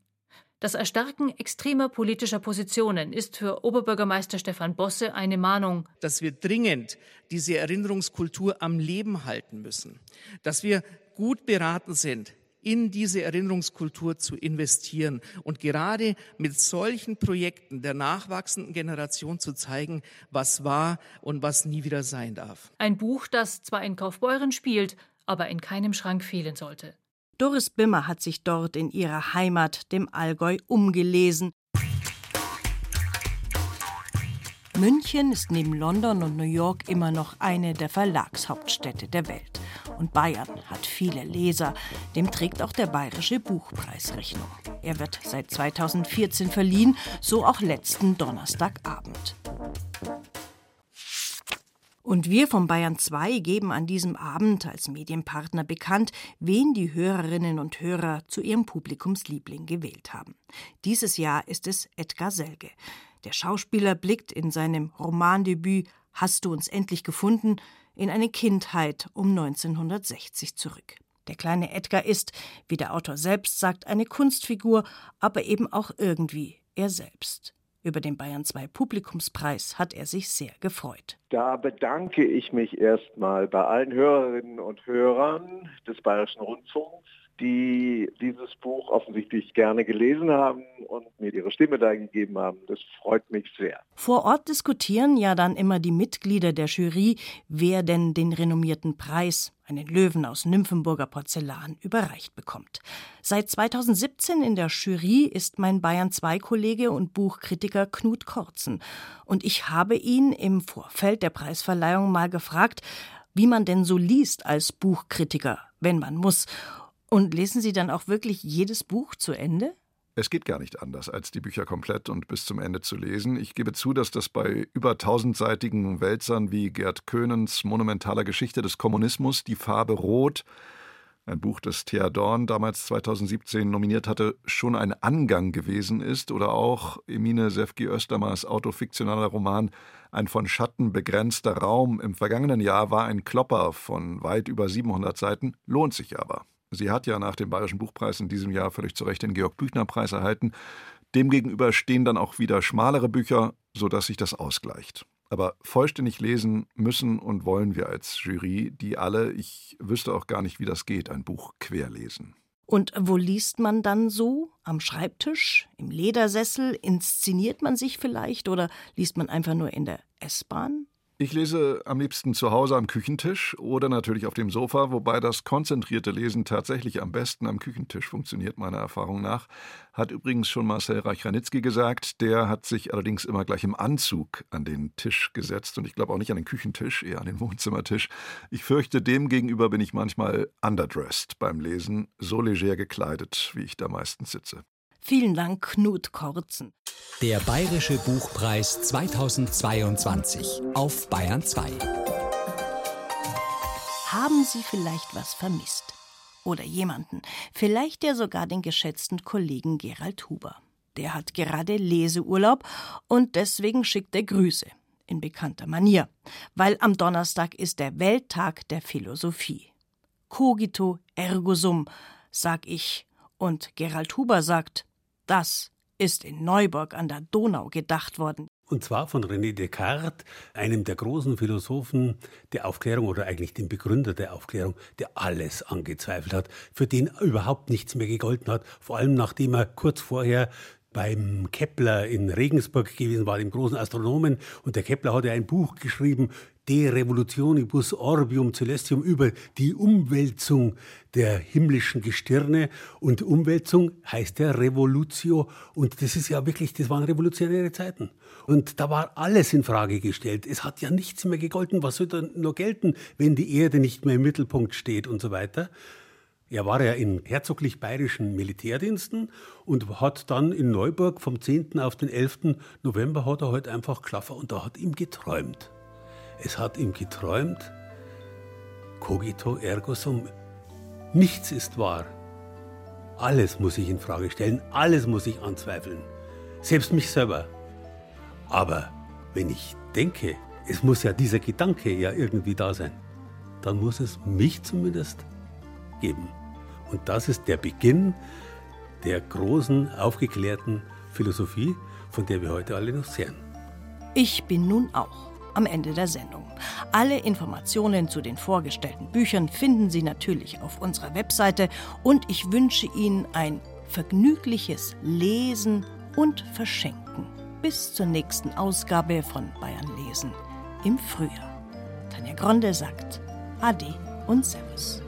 Das Erstarken extremer politischer Positionen ist für Oberbürgermeister Stefan Bosse eine Mahnung. Dass wir dringend diese Erinnerungskultur am Leben halten müssen. Dass wir gut beraten sind, in diese Erinnerungskultur zu investieren und gerade mit solchen Projekten der nachwachsenden Generation zu zeigen, was war und was nie wieder sein darf. Ein Buch, das zwar in Kaufbeuren spielt, aber in keinem Schrank fehlen sollte. Doris Bimmer hat sich dort in ihrer Heimat, dem Allgäu, umgelesen. München ist neben London und New York immer noch eine der Verlagshauptstädte der Welt. Und Bayern hat viele Leser. Dem trägt auch der Bayerische Buchpreis Rechnung. Er wird seit 2014 verliehen, so auch letzten Donnerstagabend. Und wir vom Bayern 2 geben an diesem Abend als Medienpartner bekannt, wen die Hörerinnen und Hörer zu ihrem Publikumsliebling gewählt haben. Dieses Jahr ist es Edgar Selge. Der Schauspieler blickt in seinem Romandebüt Hast du uns endlich gefunden in eine Kindheit um 1960 zurück. Der kleine Edgar ist, wie der Autor selbst sagt, eine Kunstfigur, aber eben auch irgendwie er selbst. Über den Bayern 2 Publikumspreis hat er sich sehr gefreut. Da bedanke ich mich erstmal bei allen Hörerinnen und Hörern des Bayerischen Rundfunks, die dieses Buch offensichtlich gerne gelesen haben und mir ihre Stimme da gegeben haben. Das freut mich sehr. Vor Ort diskutieren ja dann immer die Mitglieder der Jury, wer denn den renommierten Preis einen Löwen aus Nymphenburger Porzellan, überreicht bekommt. Seit 2017 in der Jury ist mein Bayern 2 Kollege und Buchkritiker Knut Korzen. Und ich habe ihn im Vorfeld der Preisverleihung mal gefragt, wie man denn so liest als Buchkritiker, wenn man muss. Und lesen Sie dann auch wirklich jedes Buch zu Ende? Es geht gar nicht anders, als die Bücher komplett und bis zum Ende zu lesen. Ich gebe zu, dass das bei über tausendseitigen Wälzern wie Gerd Köhnens monumentaler Geschichte des Kommunismus, Die Farbe Rot, ein Buch, das Thea Dorn damals 2017 nominiert hatte, schon ein Angang gewesen ist, oder auch Emine Sefki Östermars autofiktionaler Roman Ein von Schatten begrenzter Raum im vergangenen Jahr war ein Klopper von weit über 700 Seiten, lohnt sich aber. Sie hat ja nach dem Bayerischen Buchpreis in diesem Jahr völlig zu Recht den Georg-Büchner-Preis erhalten. Demgegenüber stehen dann auch wieder schmalere Bücher, sodass sich das ausgleicht. Aber vollständig lesen müssen und wollen wir als Jury, die alle, ich wüsste auch gar nicht, wie das geht, ein Buch querlesen. Und wo liest man dann so? Am Schreibtisch? Im Ledersessel? Inszeniert man sich vielleicht oder liest man einfach nur in der S-Bahn? Ich lese am liebsten zu Hause am Küchentisch oder natürlich auf dem Sofa, wobei das konzentrierte Lesen tatsächlich am besten am Küchentisch funktioniert, meiner Erfahrung nach. Hat übrigens schon Marcel Reich-Ranitzky gesagt. Der hat sich allerdings immer gleich im Anzug an den Tisch gesetzt und ich glaube auch nicht an den Küchentisch, eher an den Wohnzimmertisch. Ich fürchte, demgegenüber bin ich manchmal underdressed beim Lesen, so leger gekleidet, wie ich da meistens sitze. Vielen Dank, Knut Korzen. Der Bayerische Buchpreis 2022 auf Bayern 2. Haben Sie vielleicht was vermisst? Oder jemanden, vielleicht ja sogar den geschätzten Kollegen Gerald Huber. Der hat gerade Leseurlaub und deswegen schickt er Grüße in bekannter Manier, weil am Donnerstag ist der Welttag der Philosophie. Cogito ergo sum, sag ich, und Gerald Huber sagt, das ist in Neuburg an der Donau gedacht worden. Und zwar von René Descartes, einem der großen Philosophen der Aufklärung oder eigentlich dem Begründer der Aufklärung, der alles angezweifelt hat, für den überhaupt nichts mehr gegolten hat, vor allem nachdem er kurz vorher beim Kepler in Regensburg gewesen war, dem großen Astronomen. Und der Kepler hat ja ein Buch geschrieben, De Revolutionibus Orbium Celestium, über die Umwälzung der himmlischen Gestirne. Und Umwälzung heißt ja Revolutio. Und das ist ja wirklich, das waren revolutionäre Zeiten. Und da war alles in Frage gestellt. Es hat ja nichts mehr gegolten. Was soll da nur gelten, wenn die Erde nicht mehr im Mittelpunkt steht und so weiter? Er war ja in herzoglich bayerischen Militärdiensten und hat dann in Neuburg vom 10. auf den 11. November hat er halt einfach klaffer und da hat ihm geträumt. Es hat ihm geträumt, cogito ergo sum. Nichts ist wahr. Alles muss ich in Frage stellen, alles muss ich anzweifeln. Selbst mich selber. Aber wenn ich denke, es muss ja dieser Gedanke ja irgendwie da sein, dann muss es mich zumindest geben. Und das ist der Beginn der großen, aufgeklärten Philosophie, von der wir heute alle noch zehren. Ich bin nun auch am Ende der Sendung. Alle Informationen zu den vorgestellten Büchern finden Sie natürlich auf unserer Webseite und ich wünsche Ihnen ein vergnügliches Lesen und Verschenken. Bis zur nächsten Ausgabe von Bayern Lesen im Frühjahr. Tanja Gronde sagt Ade und Servus.